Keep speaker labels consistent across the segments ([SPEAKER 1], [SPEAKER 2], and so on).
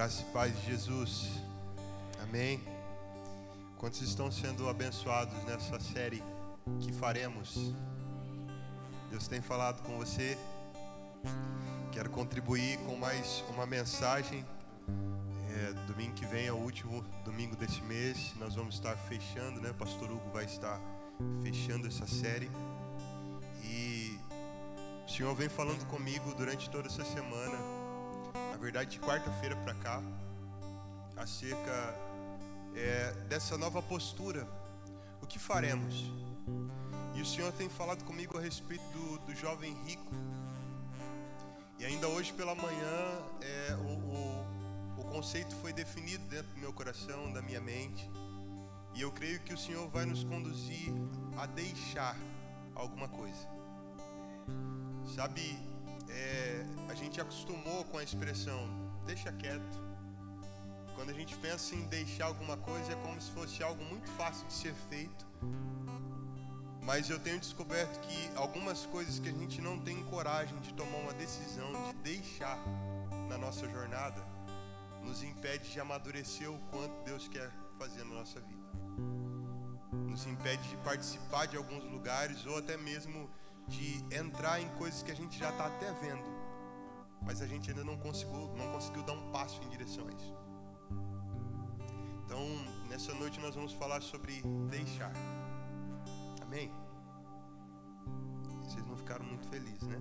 [SPEAKER 1] Graça e paz de Jesus. Amém. Quantos estão sendo abençoados nessa série que faremos? Deus tem falado com você. Quero contribuir com mais uma mensagem. É, domingo que vem é o último domingo desse mês. Nós vamos estar fechando, né? Pastor Hugo vai estar fechando essa série. E o Senhor vem falando comigo durante toda essa semana verdade, de quarta-feira para cá, acerca é, dessa nova postura. O que faremos? E o Senhor tem falado comigo a respeito do, do jovem rico. E ainda hoje pela manhã, é, o, o, o conceito foi definido dentro do meu coração, da minha mente. E eu creio que o Senhor vai nos conduzir a deixar alguma coisa. Sabe, é, a gente acostumou com a expressão deixa quieto. Quando a gente pensa em deixar alguma coisa, é como se fosse algo muito fácil de ser feito. Mas eu tenho descoberto que algumas coisas que a gente não tem coragem de tomar uma decisão de deixar na nossa jornada, nos impede de amadurecer o quanto Deus quer fazer na nossa vida. Nos impede de participar de alguns lugares ou até mesmo de entrar em coisas que a gente já está até vendo, mas a gente ainda não conseguiu, não conseguiu dar um passo em direção a isso. Então, nessa noite nós vamos falar sobre deixar. Amém? Vocês não ficaram muito felizes, né?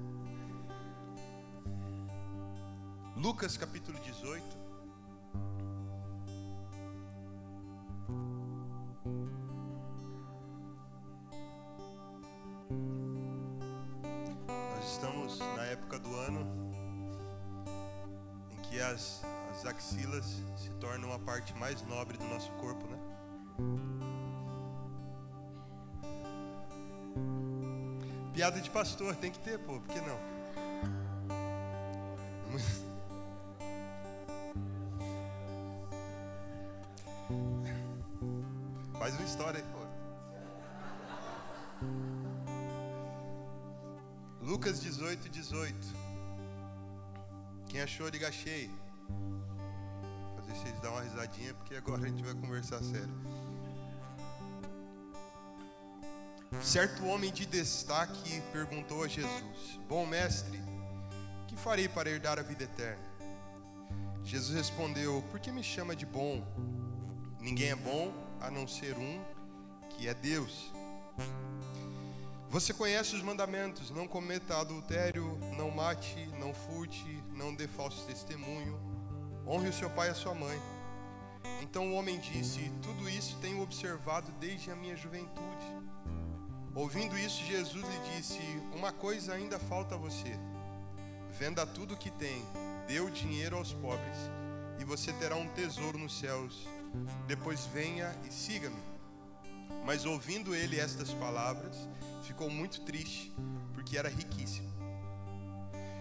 [SPEAKER 1] Lucas capítulo 18. Corpo, né? Piada de pastor, tem que ter, pô, por que não? Faz uma história aí, pô. Lucas 18, 18. Quem achou, liga cheio dar uma risadinha, porque agora a gente vai conversar sério. Certo homem de destaque perguntou a Jesus: Bom mestre, que farei para herdar a vida eterna? Jesus respondeu: Por que me chama de bom? Ninguém é bom a não ser um, que é Deus. Você conhece os mandamentos: não cometa adultério, não mate, não furte, não dê falso testemunho Honre o seu pai e a sua mãe. Então o homem disse: Tudo isso tenho observado desde a minha juventude. Ouvindo isso, Jesus lhe disse: Uma coisa ainda falta a você. Venda tudo o que tem, dê o dinheiro aos pobres, e você terá um tesouro nos céus. Depois venha e siga-me. Mas ouvindo ele estas palavras, ficou muito triste, porque era riquíssimo.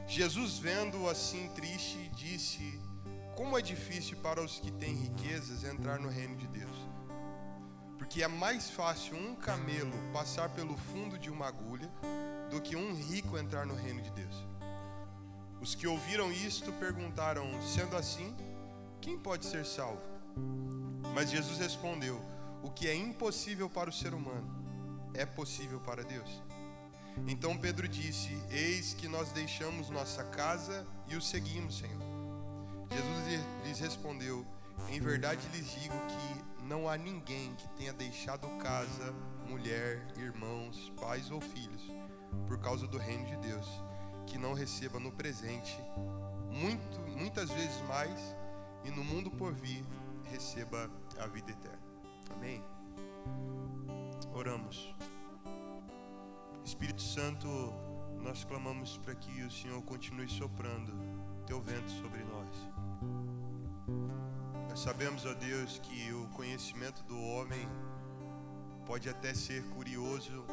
[SPEAKER 1] Jesus, vendo-o assim triste, disse: como é difícil para os que têm riquezas entrar no reino de Deus. Porque é mais fácil um camelo passar pelo fundo de uma agulha do que um rico entrar no reino de Deus. Os que ouviram isto perguntaram: sendo assim, quem pode ser salvo? Mas Jesus respondeu: o que é impossível para o ser humano é possível para Deus. Então Pedro disse: Eis que nós deixamos nossa casa e o seguimos, Senhor. Jesus lhes respondeu: Em verdade lhes digo que não há ninguém que tenha deixado casa, mulher, irmãos, pais ou filhos, por causa do reino de Deus, que não receba no presente muito, muitas vezes mais e no mundo por vir receba a vida eterna. Amém. Oramos. Espírito Santo, nós clamamos para que o Senhor continue soprando teu vento sobre nós. Nós sabemos, ó Deus, que o conhecimento do homem pode até ser curioso,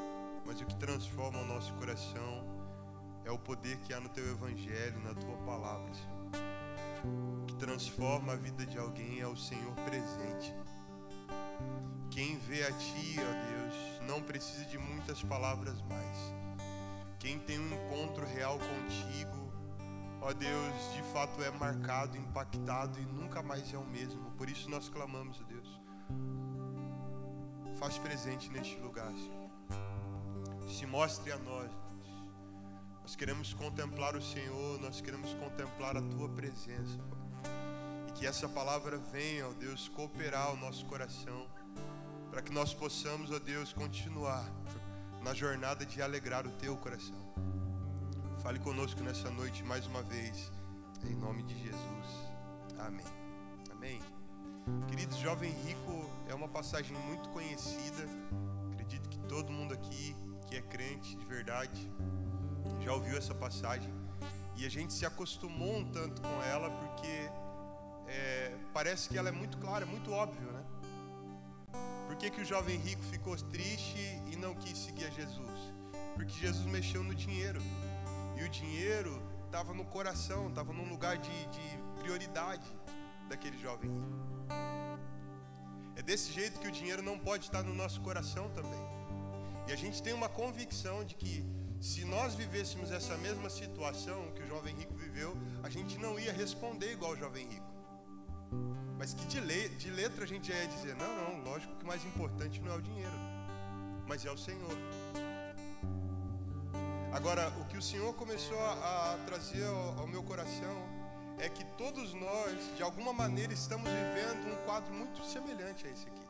[SPEAKER 1] mas o que transforma o nosso coração é o poder que há no teu evangelho, na tua palavra. O que transforma a vida de alguém é o Senhor presente. Quem vê a ti, ó Deus, não precisa de muitas palavras mais. Quem tem um encontro real contigo, ó Deus, de fato é marcado, impactado e nunca mais é o mesmo. Por isso nós clamamos, ó Deus. Faz presente neste lugar, Senhor. Se mostre a nós. Nós queremos contemplar o Senhor, nós queremos contemplar a tua presença, Pai. E que essa palavra venha, ó Deus, cooperar o nosso coração, para que nós possamos, ó Deus, continuar na jornada de alegrar o teu coração. Fale conosco nessa noite mais uma vez, em nome de Jesus. Amém. Amém. Queridos, jovem rico é uma passagem muito conhecida. Acredito que todo mundo aqui que é crente de verdade já ouviu essa passagem e a gente se acostumou um tanto com ela porque é, parece que ela é muito clara, muito óbvio, né? Por que, que o jovem rico ficou triste e não quis seguir a Jesus? Porque Jesus mexeu no dinheiro. E o dinheiro estava no coração, estava num lugar de, de prioridade daquele jovem rico. É desse jeito que o dinheiro não pode estar no nosso coração também. E a gente tem uma convicção de que se nós vivêssemos essa mesma situação que o jovem rico viveu, a gente não ia responder igual o jovem rico. Mas que de, le de letra a gente já ia dizer: não, não, lógico que o mais importante não é o dinheiro, mas é o Senhor. Agora, o que o Senhor começou a, trazer ao meu coração é que todos nós, de alguma maneira, estamos vivendo um quadro muito semelhante a esse aqui.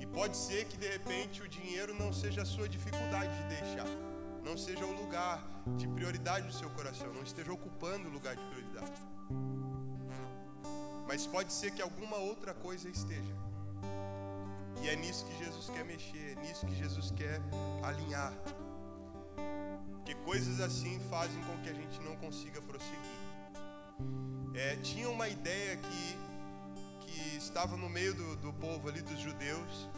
[SPEAKER 1] E pode ser que de repente o dinheiro não seja a sua dificuldade de deixar, não seja o lugar de prioridade do seu coração, não esteja ocupando o lugar de prioridade. Mas pode ser que alguma outra coisa esteja. E é nisso que Jesus quer mexer, é nisso que Jesus quer alinhar. Porque coisas assim fazem com que a gente não consiga prosseguir. É, tinha uma ideia que, que estava no meio do, do povo ali, dos judeus,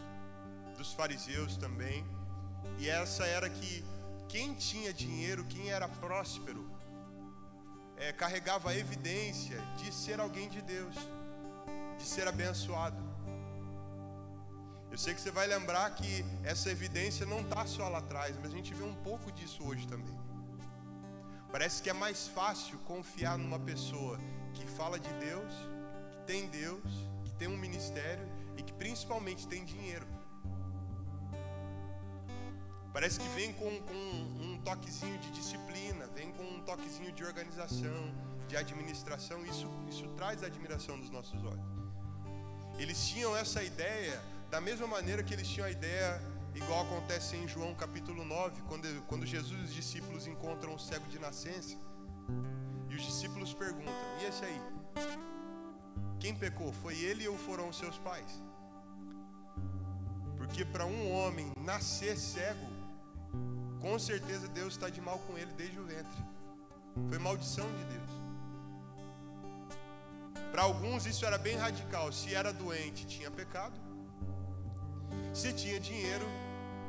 [SPEAKER 1] dos fariseus também, e essa era que quem tinha dinheiro, quem era próspero, é, carregava a evidência de ser alguém de Deus, de ser abençoado. Eu sei que você vai lembrar que essa evidência não está só lá atrás, mas a gente vê um pouco disso hoje também. Parece que é mais fácil confiar numa pessoa que fala de Deus, que tem Deus, que tem um ministério e que principalmente tem dinheiro. Parece que vem com, com um toquezinho de disciplina, vem com um toquezinho de organização, de administração. Isso, isso traz a admiração dos nossos olhos. Eles tinham essa ideia da mesma maneira que eles tinham a ideia, igual acontece em João capítulo 9, quando, quando Jesus e os discípulos encontram o cego de nascença. E os discípulos perguntam: E esse aí? Quem pecou? Foi ele ou foram os seus pais? Porque para um homem nascer cego, com certeza Deus está de mal com ele desde o ventre. Foi maldição de Deus. Para alguns isso era bem radical. Se era doente, tinha pecado. Se tinha dinheiro,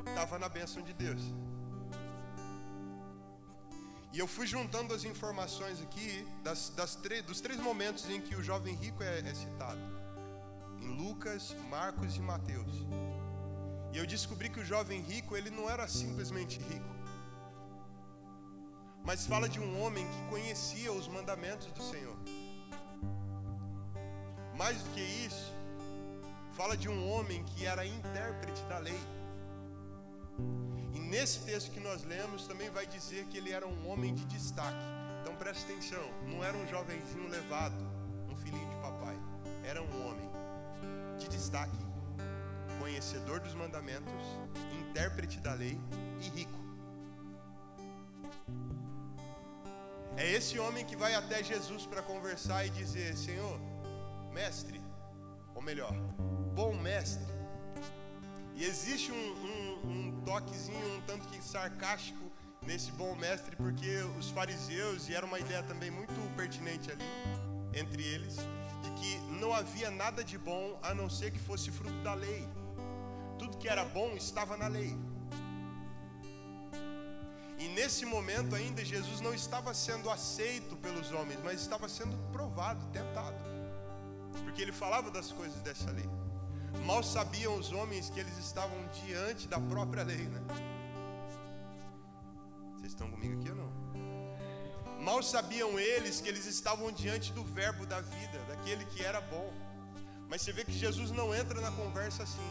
[SPEAKER 1] estava na bênção de Deus. E eu fui juntando as informações aqui das, das dos três momentos em que o jovem rico é, é citado: em Lucas, Marcos e Mateus. E eu descobri que o jovem rico ele não era simplesmente rico, mas fala de um homem que conhecia os mandamentos do Senhor. Mais do que isso, fala de um homem que era intérprete da lei. E nesse texto que nós lemos também vai dizer que ele era um homem de destaque. Então preste atenção, não era um jovenzinho levado, um filhinho de papai. Era um homem de destaque, conhecedor dos mandamentos, intérprete da lei e rico. É esse homem que vai até Jesus para conversar e dizer: Senhor, mestre, ou melhor, bom mestre. E existe um, um, um toquezinho um tanto que sarcástico nesse bom mestre, porque os fariseus, e era uma ideia também muito pertinente ali entre eles, de que não havia nada de bom a não ser que fosse fruto da lei. Tudo que era bom estava na lei. E nesse momento ainda Jesus não estava sendo aceito pelos homens, mas estava sendo provado, tentado. Porque ele falava das coisas dessa lei. Mal sabiam os homens que eles estavam diante da própria lei, né? Vocês estão comigo aqui ou não? Mal sabiam eles que eles estavam diante do Verbo da vida, daquele que era bom. Mas você vê que Jesus não entra na conversa assim.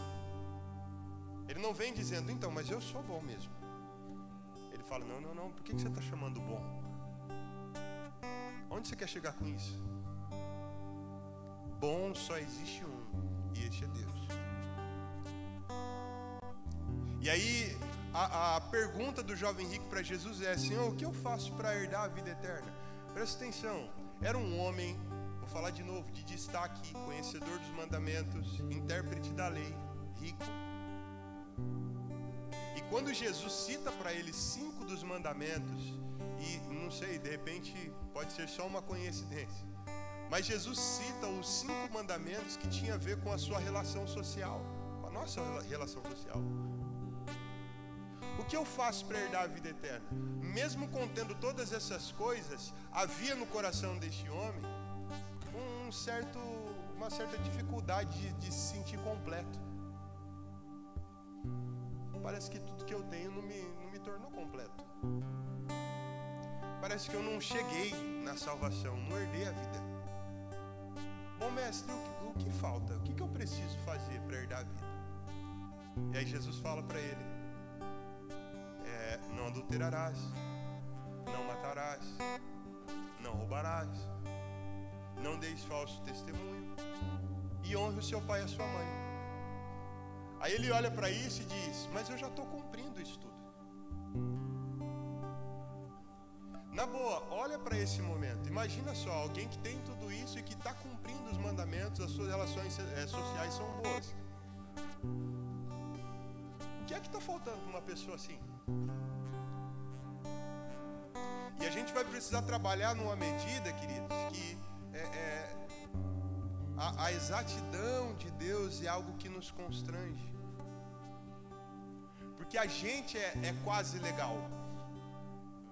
[SPEAKER 1] Ele não vem dizendo, então, mas eu sou bom mesmo. Ele fala, não, não, não, por que você está chamando bom? Onde você quer chegar com isso? Bom só existe um, e este é Deus. E aí, a, a pergunta do jovem rico para Jesus é: Senhor, o que eu faço para herdar a vida eterna? Presta atenção, era um homem, vou falar de novo, de destaque, conhecedor dos mandamentos, intérprete da lei, rico. E quando Jesus cita para ele cinco dos mandamentos, e não sei, de repente pode ser só uma coincidência, mas Jesus cita os cinco mandamentos que tinha a ver com a sua relação social, com a nossa relação social. O que eu faço para herdar a vida eterna? Mesmo contendo todas essas coisas, havia no coração deste homem um certo, uma certa dificuldade de, de se sentir completo. Parece que tudo que eu tenho não me, não me tornou completo. Parece que eu não cheguei na salvação, não herdei a vida. Mestre, o que, o que falta? O que, que eu preciso fazer para herdar a vida? E aí Jesus fala para ele: não adulterarás, não matarás, não roubarás, não deis falso testemunho e honre o seu pai e a sua mãe. Aí ele olha para isso e diz: Mas eu já estou cumprindo isso tudo. Na boa, olha para esse momento. Imagina só, alguém que tem tudo isso e que está cumprindo os mandamentos, as suas relações eh, sociais são boas. O que é que está faltando para uma pessoa assim? E a gente vai precisar trabalhar numa medida, queridos, que é, é, a, a exatidão de Deus é algo que nos constrange. Porque a gente é, é quase legal,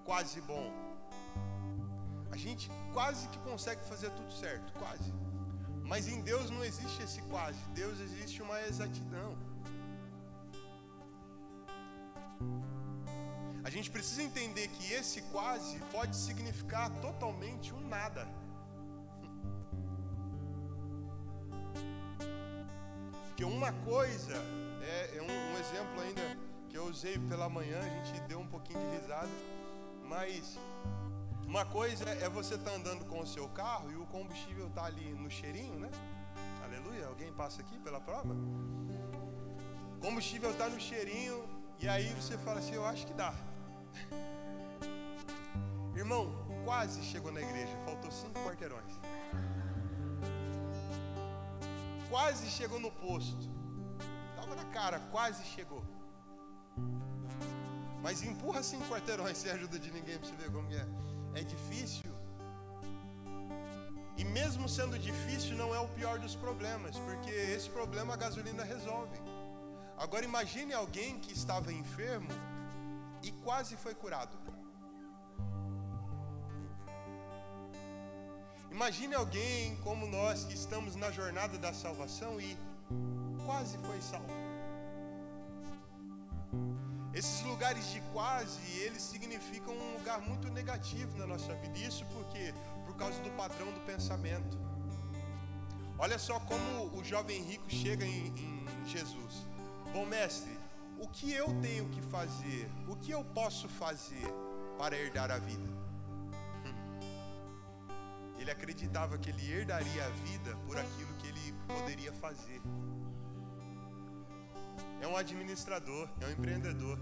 [SPEAKER 1] quase bom. A gente quase que consegue fazer tudo certo, quase. Mas em Deus não existe esse quase. Deus existe uma exatidão. A gente precisa entender que esse quase pode significar totalmente um nada. Porque uma coisa, é, é um, um, exemplo ainda que eu usei pela manhã, a gente deu um pouquinho de risada, mas uma coisa é você estar tá andando com o seu carro e o combustível está ali no cheirinho, né? Aleluia, alguém passa aqui pela prova? O combustível está no cheirinho e aí você fala assim, eu acho que dá. Irmão, quase chegou na igreja, faltou cinco quarteirões. Quase chegou no posto. Estava na cara, quase chegou. Mas empurra cinco quarteirões sem ajuda de ninguém para você ver como é. É difícil. E mesmo sendo difícil, não é o pior dos problemas, porque esse problema a gasolina resolve. Agora imagine alguém que estava enfermo e quase foi curado. Imagine alguém como nós que estamos na jornada da salvação e quase foi salvo. Esses lugares de quase, eles significam um lugar muito negativo na nossa vida. Isso porque por causa do padrão do pensamento. Olha só como o jovem rico chega em, em Jesus. Bom mestre, o que eu tenho que fazer? O que eu posso fazer para herdar a vida? Ele acreditava que ele herdaria a vida por aquilo que ele poderia fazer. É um administrador, é um empreendedor.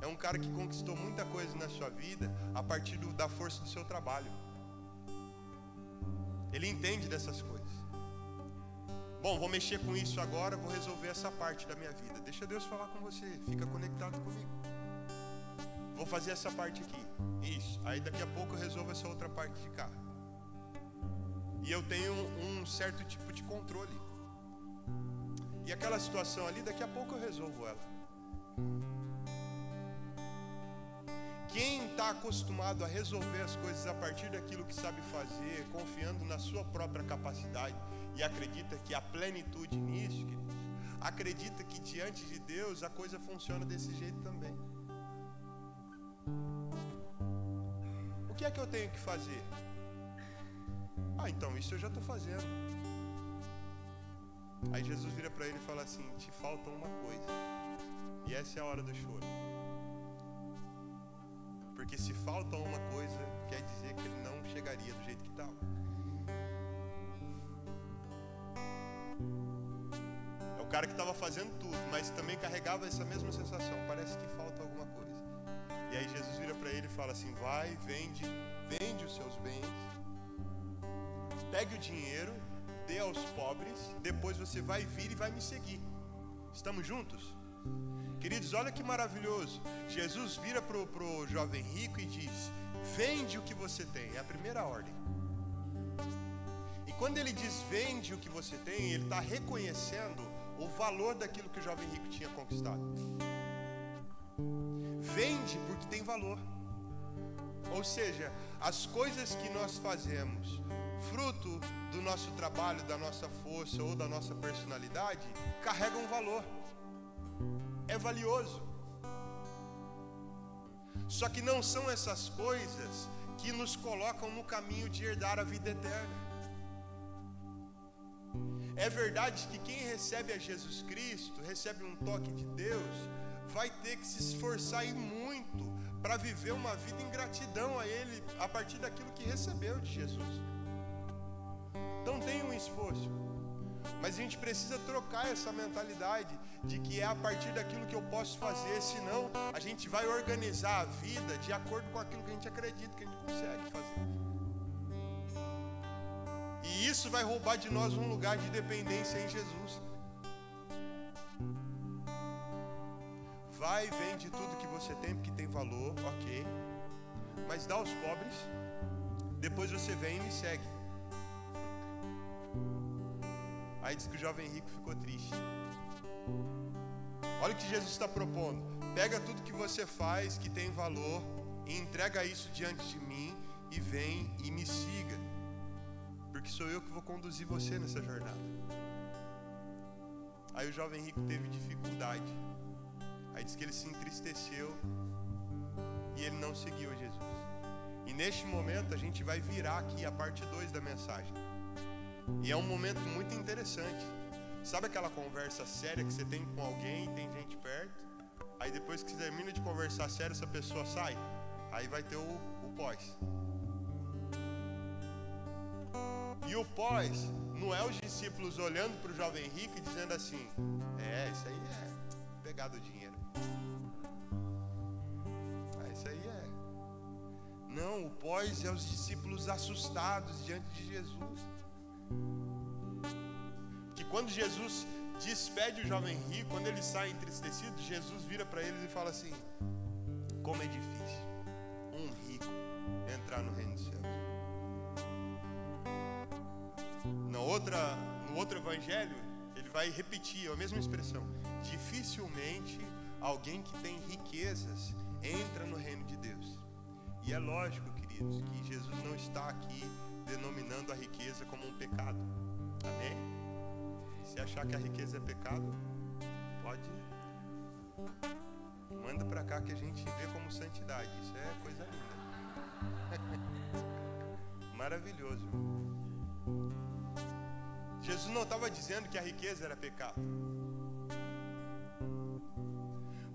[SPEAKER 1] É um cara que conquistou muita coisa na sua vida a partir do, da força do seu trabalho. Ele entende dessas coisas. Bom, vou mexer com isso agora, vou resolver essa parte da minha vida. Deixa Deus falar com você, fica conectado comigo. Vou fazer essa parte aqui. Isso. Aí daqui a pouco eu resolvo essa outra parte de cá. E eu tenho um certo tipo de controle. Aquela situação ali, daqui a pouco eu resolvo ela. Quem está acostumado a resolver as coisas a partir daquilo que sabe fazer, confiando na sua própria capacidade, e acredita que a plenitude nisso, acredita que diante de Deus a coisa funciona desse jeito também. O que é que eu tenho que fazer? Ah, então isso eu já estou fazendo. Aí Jesus vira para ele e fala assim: Te falta uma coisa. E essa é a hora do choro. Porque se falta uma coisa, quer dizer que ele não chegaria do jeito que estava. É o cara que estava fazendo tudo, mas também carregava essa mesma sensação. Parece que falta alguma coisa. E aí Jesus vira para ele e fala assim: Vai, vende, vende os seus bens, pegue o dinheiro, dê aos pobres, depois você vai vir e vai me seguir. Estamos juntos? Queridos, olha que maravilhoso. Jesus vira para o jovem rico e diz: Vende o que você tem. É a primeira ordem. E quando ele diz vende o que você tem, ele está reconhecendo o valor daquilo que o jovem rico tinha conquistado. Vende porque tem valor. Ou seja, as coisas que nós fazemos, fruto do nosso trabalho, da nossa força ou da nossa personalidade, carregam valor é valioso. Só que não são essas coisas que nos colocam no caminho de herdar a vida eterna. É verdade que quem recebe a Jesus Cristo, recebe um toque de Deus, vai ter que se esforçar e muito para viver uma vida em gratidão a Ele a partir daquilo que recebeu de Jesus. Tem um esforço. Mas a gente precisa trocar essa mentalidade de que é a partir daquilo que eu posso fazer, senão a gente vai organizar a vida de acordo com aquilo que a gente acredita que a gente consegue fazer. E isso vai roubar de nós um lugar de dependência em Jesus. Vai, vende tudo que você tem porque tem valor, ok. Mas dá aos pobres, depois você vem e me segue. Aí diz que o jovem rico ficou triste. Olha o que Jesus está propondo. Pega tudo que você faz que tem valor e entrega isso diante de mim e vem e me siga. Porque sou eu que vou conduzir você nessa jornada. Aí o jovem rico teve dificuldade. Aí diz que ele se entristeceu e ele não seguiu a Jesus. E neste momento a gente vai virar aqui a parte 2 da mensagem. E é um momento muito interessante. Sabe aquela conversa séria que você tem com alguém tem gente perto? Aí depois que você termina de conversar sério, essa pessoa sai. Aí vai ter o, o pós. E o pós não é os discípulos olhando para o jovem rico e dizendo assim: É, isso aí é pegar do dinheiro. É, isso aí é. Não, o pós é os discípulos assustados diante de Jesus. Que quando Jesus despede o jovem rico, quando ele sai entristecido, Jesus vira para eles e fala assim: Como é difícil um rico entrar no reino dos céus. Na outra, no outro evangelho, ele vai repetir a mesma expressão. Dificilmente alguém que tem riquezas entra no reino de Deus. E é lógico, queridos, que Jesus não está aqui denominando a riqueza como um pecado. Amém? Se achar que a riqueza é pecado, pode. Manda para cá que a gente vê como santidade. Isso é coisa linda. Maravilhoso. Jesus não estava dizendo que a riqueza era pecado.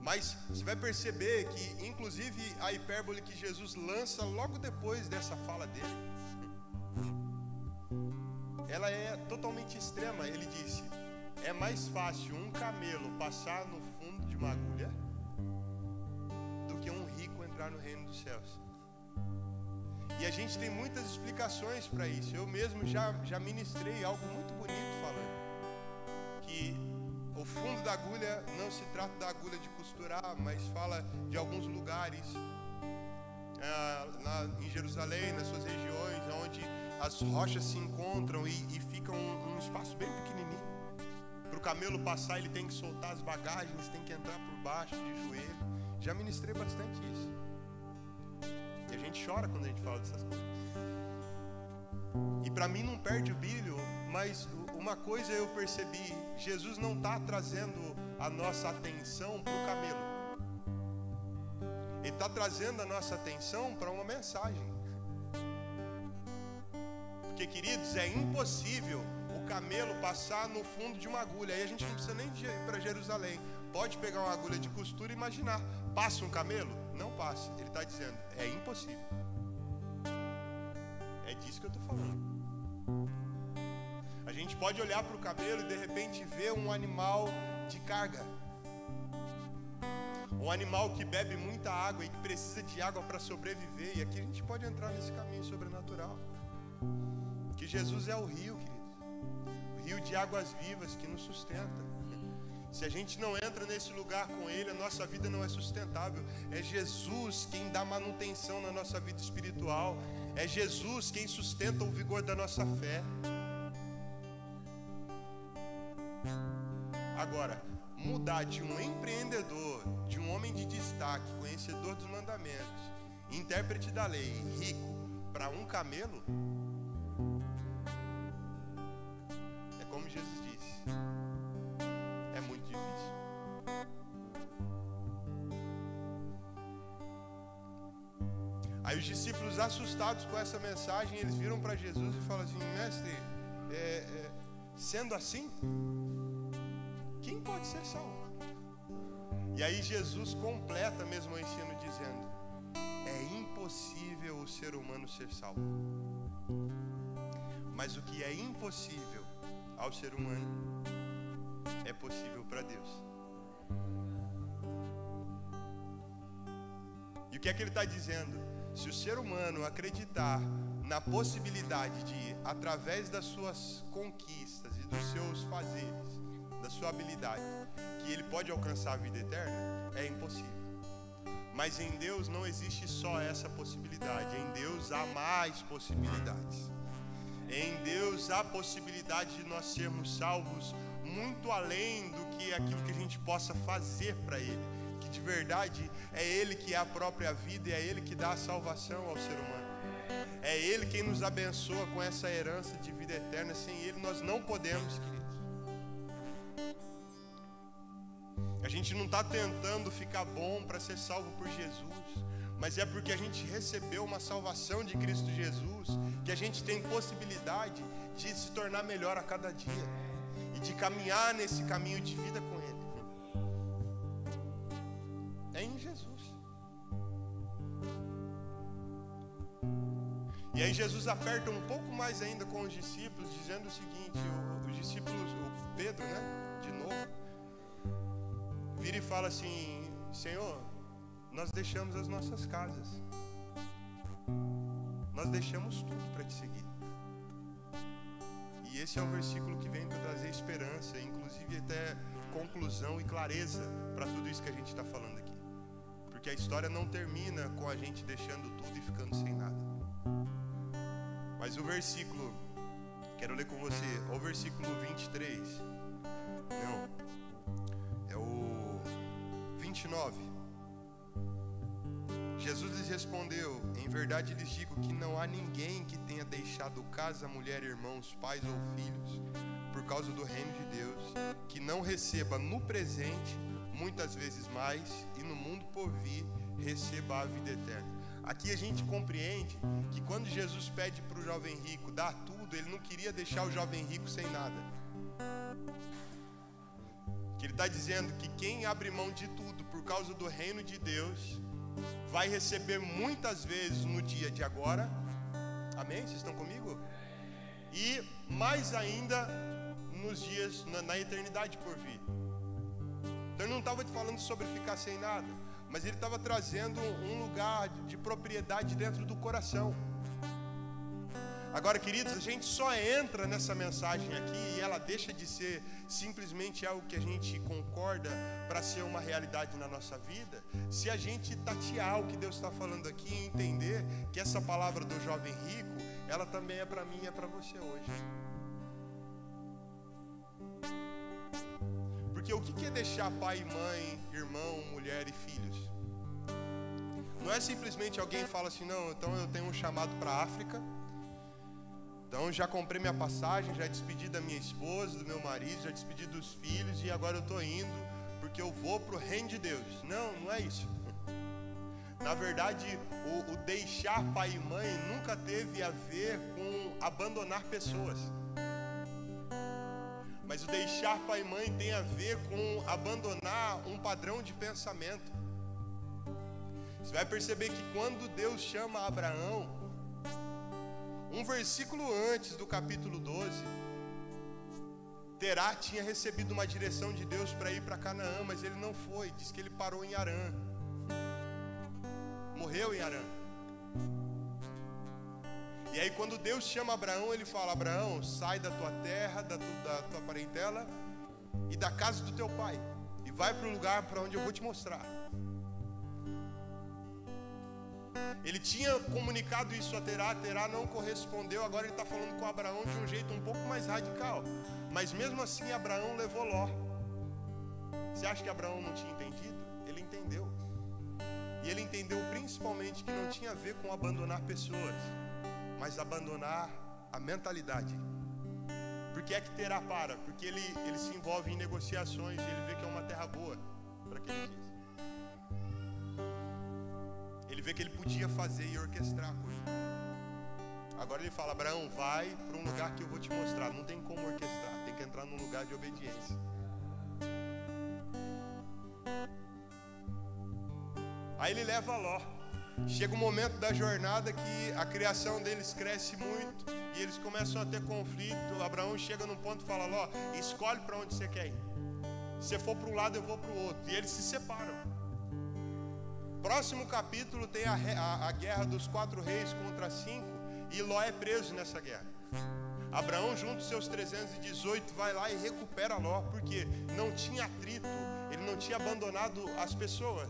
[SPEAKER 1] Mas você vai perceber que, inclusive, a hipérbole que Jesus lança logo depois dessa fala dele, ela é totalmente extrema. Ele disse: é mais fácil um camelo passar no fundo de uma agulha do que um rico entrar no reino dos céus. E a gente tem muitas explicações para isso. Eu mesmo já, já ministrei algo muito bonito falando que o fundo da agulha não se trata da agulha de costurar, mas fala de alguns lugares ah, lá em Jerusalém, nas suas regiões, onde as rochas se encontram e, e fica um, um espaço bem pequenininho. Para o camelo passar, ele tem que soltar as bagagens, tem que entrar por baixo de joelho. Já ministrei bastante isso. E a gente chora quando a gente fala dessas coisas. E para mim não perde o brilho, mas uma coisa eu percebi: Jesus não está trazendo a nossa atenção para o camelo. Ele está trazendo a nossa atenção para uma mensagem. Porque, queridos, é impossível o camelo passar no fundo de uma agulha. Aí a gente não precisa nem ir para Jerusalém. Pode pegar uma agulha de costura e imaginar. Passa um camelo? Não passa. Ele está dizendo, é impossível. É disso que eu estou falando. A gente pode olhar para o camelo e de repente ver um animal de carga. Um animal que bebe muita água e que precisa de água para sobreviver. E aqui a gente pode entrar nesse caminho sobrenatural. Que Jesus é o rio, querido. O rio de águas vivas que nos sustenta. Se a gente não entra nesse lugar com Ele, a nossa vida não é sustentável. É Jesus quem dá manutenção na nossa vida espiritual. É Jesus quem sustenta o vigor da nossa fé. Agora, mudar de um empreendedor, de um homem de destaque, conhecedor dos mandamentos, intérprete da lei, rico, para um camelo, com essa mensagem, eles viram para Jesus e falam assim: Mestre, é, é, sendo assim, quem pode ser salvo? E aí Jesus completa mesmo o ensino dizendo: é impossível o ser humano ser salvo. Mas o que é impossível ao ser humano é possível para Deus. E o que é que ele está dizendo? Se o ser humano acreditar na possibilidade de, através das suas conquistas e dos seus fazeres, da sua habilidade, que ele pode alcançar a vida eterna, é impossível. Mas em Deus não existe só essa possibilidade, em Deus há mais possibilidades. Em Deus há possibilidade de nós sermos salvos muito além do que aquilo que a gente possa fazer para Ele. Que de verdade é Ele que é a própria vida e é Ele que dá a salvação ao ser humano. É Ele quem nos abençoa com essa herança de vida eterna. Sem Ele nós não podemos, querido. A gente não está tentando ficar bom para ser salvo por Jesus, mas é porque a gente recebeu uma salvação de Cristo Jesus, que a gente tem possibilidade de se tornar melhor a cada dia e de caminhar nesse caminho de vida com E aí Jesus aperta um pouco mais ainda com os discípulos, dizendo o seguinte: os discípulos, o Pedro, né? De novo vira e fala assim: Senhor, nós deixamos as nossas casas, nós deixamos tudo para te seguir. E esse é um versículo que vem para trazer esperança, inclusive até conclusão e clareza para tudo isso que a gente está falando aqui. Porque a história não termina com a gente deixando tudo e ficando sem nada. Mas o versículo, quero ler com você, o versículo 23. Não, 29. Jesus lhes respondeu: Em verdade lhes digo que não há ninguém que tenha deixado casa, mulher, irmãos, pais ou filhos, por causa do reino de Deus, que não receba no presente muitas vezes mais e no mundo por vir receba a vida eterna. Aqui a gente compreende que quando Jesus pede para o jovem rico dar tudo, ele não queria deixar o jovem rico sem nada. Que ele está dizendo que quem abre mão de tudo por causa do reino de Deus vai receber muitas vezes no dia de agora. Amém? Vocês estão comigo? E mais ainda nos dias, na, na eternidade por vir. Então ele não estava falando sobre ficar sem nada, mas ele estava trazendo um lugar de propriedade dentro do coração. Agora, queridos, a gente só entra nessa mensagem aqui e ela deixa de ser simplesmente algo que a gente concorda para ser uma realidade na nossa vida, se a gente tatear o que Deus está falando aqui e entender que essa palavra do jovem rico, ela também é para mim e é para você hoje. Porque o que é deixar pai mãe, irmão, mulher e filhos? Não é simplesmente alguém fala assim, não, então eu tenho um chamado para a África então já comprei minha passagem, já despedi da minha esposa, do meu marido, já despedi dos filhos e agora eu estou indo porque eu vou para o reino de Deus. Não, não é isso. Na verdade, o, o deixar pai e mãe nunca teve a ver com abandonar pessoas. Mas o deixar pai e mãe tem a ver com abandonar um padrão de pensamento. Você vai perceber que quando Deus chama Abraão, um versículo antes do capítulo 12, Terá tinha recebido uma direção de Deus para ir para Canaã, mas ele não foi. Diz que ele parou em Arã. Morreu em Arã. E aí, quando Deus chama Abraão, ele fala: Abraão, sai da tua terra, da, tu, da tua parentela e da casa do teu pai, e vai para o lugar para onde eu vou te mostrar. Ele tinha comunicado isso a Terá, Terá não correspondeu, agora ele está falando com Abraão de um jeito um pouco mais radical. Mas mesmo assim, Abraão levou Ló. Você acha que Abraão não tinha entendido? Ele entendeu. E ele entendeu principalmente que não tinha a ver com abandonar pessoas mas abandonar a mentalidade. Por que é que terá para? Porque ele, ele se envolve em negociações e ele vê que é uma terra boa para que ele quis. Ele vê que ele podia fazer e orquestrar a coisa. Agora ele fala: Abraão, vai para um lugar que eu vou te mostrar. Não tem como orquestrar, tem que entrar num lugar de obediência. Aí ele leva Ló. Chega um momento da jornada que a criação deles cresce muito e eles começam a ter conflito. Abraão chega num ponto e fala: Ó, escolhe para onde você quer ir. Se for para um lado, eu vou para o outro. E eles se separam. Próximo capítulo tem a, a, a guerra dos quatro reis contra cinco e Ló é preso nessa guerra. Abraão, junto seus 318, vai lá e recupera Ló, porque não tinha atrito, ele não tinha abandonado as pessoas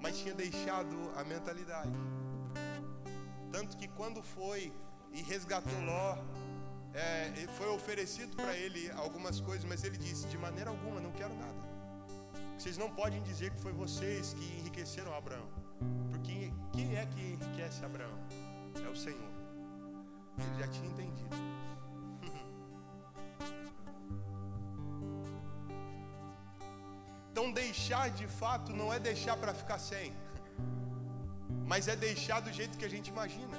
[SPEAKER 1] mas tinha deixado a mentalidade. Tanto que quando foi e resgatou Ló, é, foi oferecido para ele algumas coisas, mas ele disse: de maneira alguma, não quero nada. Vocês não podem dizer que foi vocês que enriqueceram Abraão, porque quem é que enriquece Abraão? É o Senhor. Ele já tinha entendido. Então, deixar de fato não é deixar para ficar sem, mas é deixar do jeito que a gente imagina.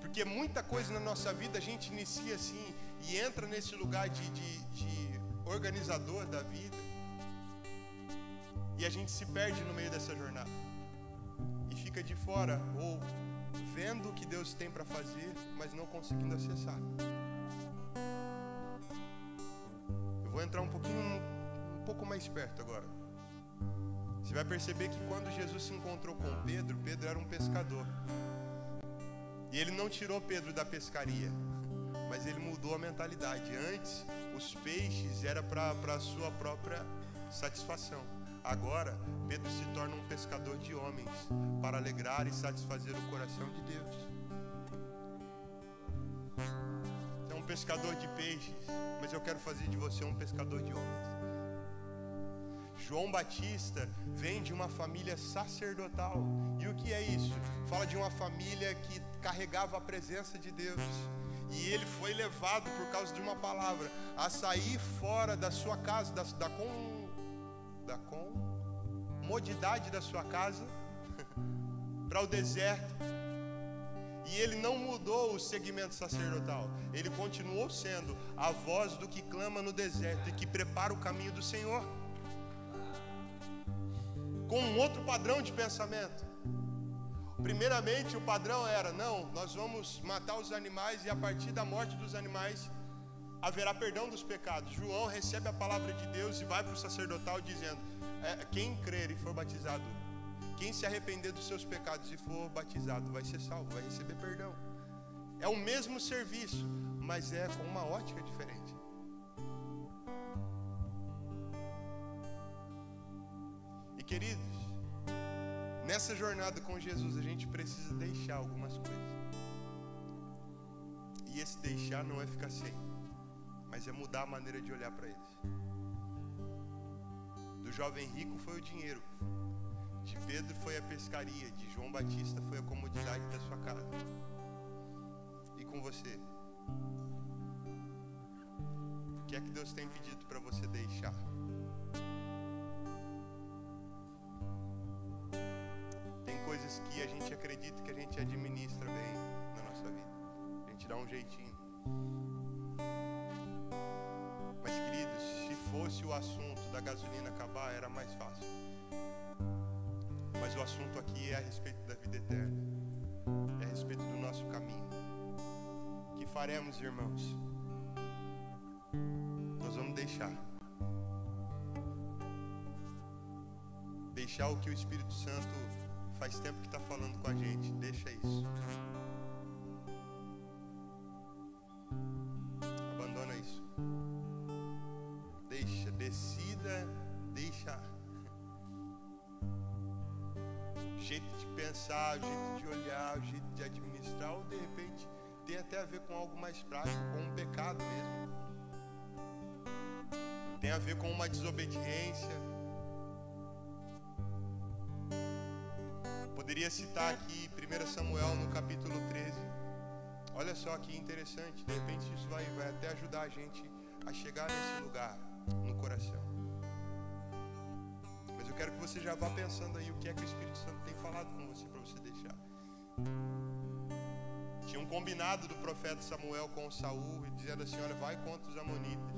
[SPEAKER 1] Porque muita coisa na nossa vida a gente inicia assim e entra nesse lugar de, de, de organizador da vida e a gente se perde no meio dessa jornada e fica de fora ou vendo o que Deus tem para fazer, mas não conseguindo acessar. Eu vou entrar um pouquinho um pouco mais perto agora. Você vai perceber que quando Jesus se encontrou com Pedro, Pedro era um pescador. E ele não tirou Pedro da pescaria, mas ele mudou a mentalidade. Antes, os peixes era para a sua própria satisfação. Agora, Pedro se torna um pescador de homens para alegrar e satisfazer o coração de Deus. É um pescador de peixes, mas eu quero fazer de você um pescador de homens. João Batista vem de uma família sacerdotal. E o que é isso? Fala de uma família que carregava a presença de Deus. E ele foi levado por causa de uma palavra a sair fora da sua casa, da, da, com, da comodidade da sua casa, para o deserto. E ele não mudou o segmento sacerdotal. Ele continuou sendo a voz do que clama no deserto e que prepara o caminho do Senhor com um outro padrão de pensamento. Primeiramente, o padrão era: não, nós vamos matar os animais e a partir da morte dos animais haverá perdão dos pecados. João recebe a palavra de Deus e vai para o sacerdotal dizendo: é, quem crer e for batizado, quem se arrepender dos seus pecados e for batizado, vai ser salvo, vai receber perdão. É o mesmo serviço, mas é com uma ótica diferente. Queridos, nessa jornada com Jesus a gente precisa deixar algumas coisas. E esse deixar não é ficar sem, mas é mudar a maneira de olhar para eles. Do jovem rico foi o dinheiro, de Pedro foi a pescaria, de João Batista foi a comodidade da sua casa. E com você? O que é que Deus tem pedido para você deixar? Coisas que a gente acredita que a gente administra bem na nossa vida. A gente dá um jeitinho. Mas, queridos, se fosse o assunto da gasolina acabar, era mais fácil. Mas o assunto aqui é a respeito da vida eterna, é a respeito do nosso caminho. Que faremos, irmãos? Nós vamos deixar. Deixar o que o Espírito Santo faz tempo que está falando com a gente. Deixa isso. Abandona isso. Deixa, decida deixar. O jeito de pensar, o jeito de olhar, o jeito de administrar, ou de repente tem até a ver com algo mais prático, com um pecado mesmo. Tem a ver com uma desobediência. Poderia citar aqui 1 Samuel no capítulo 13. Olha só que interessante, de repente isso vai, vai até ajudar a gente a chegar nesse lugar no coração. Mas eu quero que você já vá pensando aí o que é que o Espírito Santo tem falado com você para você deixar. Tinha um combinado do profeta Samuel com Saul, dizendo assim: Olha, vai contra os Amonitas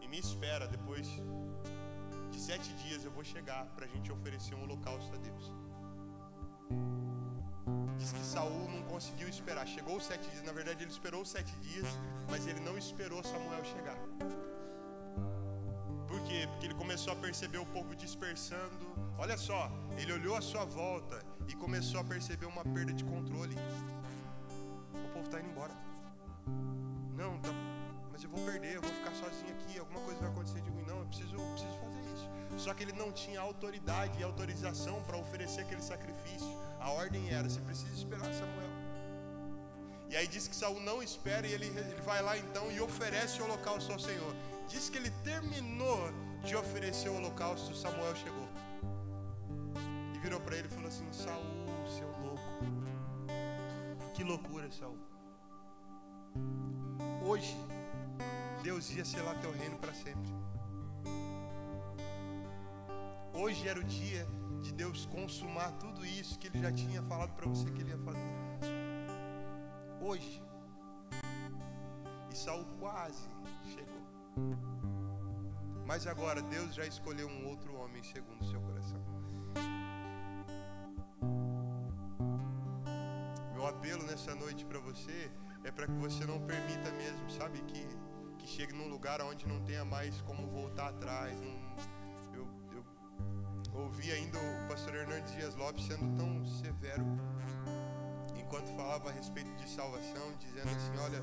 [SPEAKER 1] e me espera. Depois de sete dias eu vou chegar para a gente oferecer um holocausto a Deus. Saul não conseguiu esperar. Chegou sete dias. Na verdade, ele esperou sete dias, mas ele não esperou Samuel chegar. Por quê? Porque ele começou a perceber o povo dispersando. Olha só, ele olhou à sua volta e começou a perceber uma perda de controle. O povo está indo embora. Não, tá, mas eu vou perder, eu vou ficar sozinho aqui, alguma coisa vai acontecer Só que ele não tinha autoridade e autorização para oferecer aquele sacrifício. A ordem era: você precisa esperar Samuel. E aí diz que Saul não espera e ele, ele vai lá então e oferece o holocausto ao Senhor. Diz que ele terminou de oferecer o holocausto, Samuel chegou. E virou para ele e falou assim: Saul, seu louco. Que loucura, Saul. Hoje, Deus ia selar teu reino para sempre. Hoje era o dia de Deus consumar tudo isso que Ele já tinha falado para você que Ele ia fazer. Hoje. E Saul quase chegou. Mas agora Deus já escolheu um outro homem segundo o seu coração. Meu apelo nessa noite para você é para que você não permita mesmo, sabe, que, que chegue num lugar onde não tenha mais como voltar atrás. eu ouvi ainda o pastor Hernandes Dias Lopes sendo tão severo enquanto falava a respeito de salvação, dizendo assim: olha,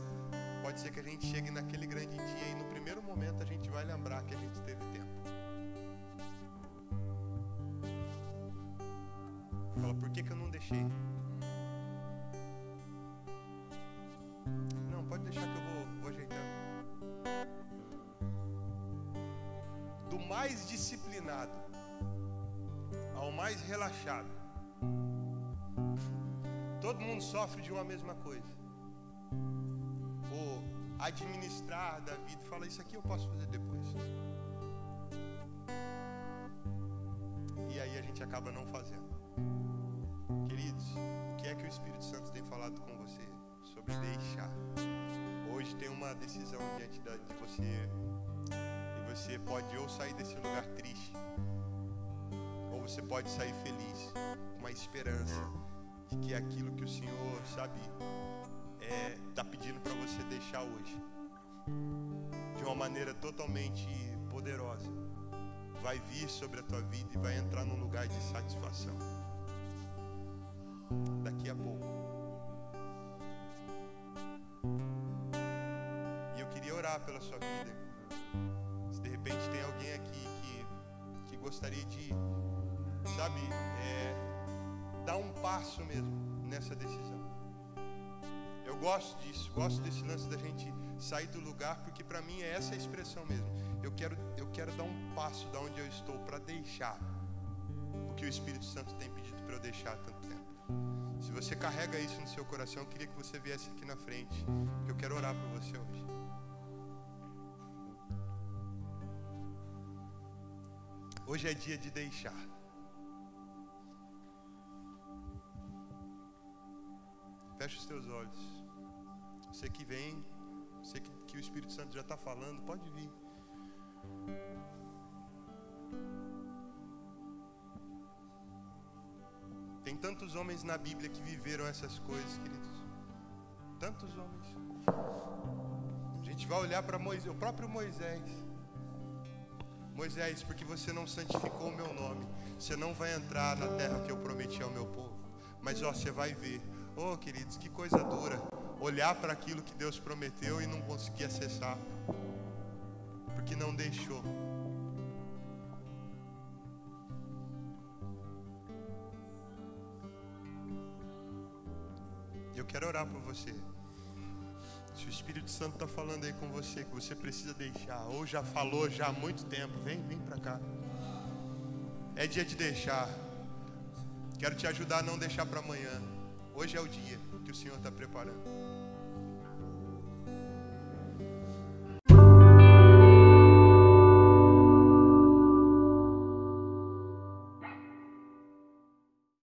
[SPEAKER 1] pode ser que a gente chegue naquele grande dia e no primeiro momento a gente vai lembrar que a gente teve tempo. Fala, por que, que eu não deixei? Não, pode deixar que eu vou, vou ajeitando. Do mais disciplinado mais relaxado, todo mundo sofre de uma mesma coisa. O administrar da vida, fala isso aqui eu posso fazer depois. E aí a gente acaba não fazendo. Queridos, o que é que o Espírito Santo tem falado com você sobre deixar? Hoje tem uma decisão diante de você e você pode ou sair desse lugar triste ou você pode sair feliz, com uma esperança de que aquilo que o Senhor, sabe, está é, pedindo para você deixar hoje, de uma maneira totalmente poderosa, vai vir sobre a tua vida e vai entrar num lugar de satisfação. Daqui a pouco. E eu queria orar pela sua vida. Se de repente tem alguém aqui que, que gostaria de, sabe, é, dar um passo mesmo nessa decisão. Eu gosto disso, gosto desse lance da gente sair do lugar, porque para mim é essa a expressão mesmo. Eu quero, eu quero dar um passo da onde eu estou para deixar o que o Espírito Santo tem pedido para eu deixar há tanto tempo. Se você carrega isso no seu coração, eu queria que você viesse aqui na frente, que eu quero orar por você hoje. Hoje é dia de deixar. Você que vem, você que, que o Espírito Santo já está falando, pode vir. Tem tantos homens na Bíblia que viveram essas coisas, queridos. Tantos homens. A gente vai olhar para Moisés, o próprio Moisés. Moisés, porque você não santificou o meu nome, você não vai entrar na terra que eu prometi ao meu povo. Mas ó, você vai ver. Oh, queridos, que coisa dura olhar para aquilo que Deus prometeu e não conseguir acessar. Porque não deixou. Eu quero orar por você. Se o Espírito Santo está falando aí com você que você precisa deixar, ou já falou já há muito tempo, vem, vem para cá. É dia de deixar. Quero te ajudar a não deixar para amanhã. Hoje é o dia que o Senhor está preparando.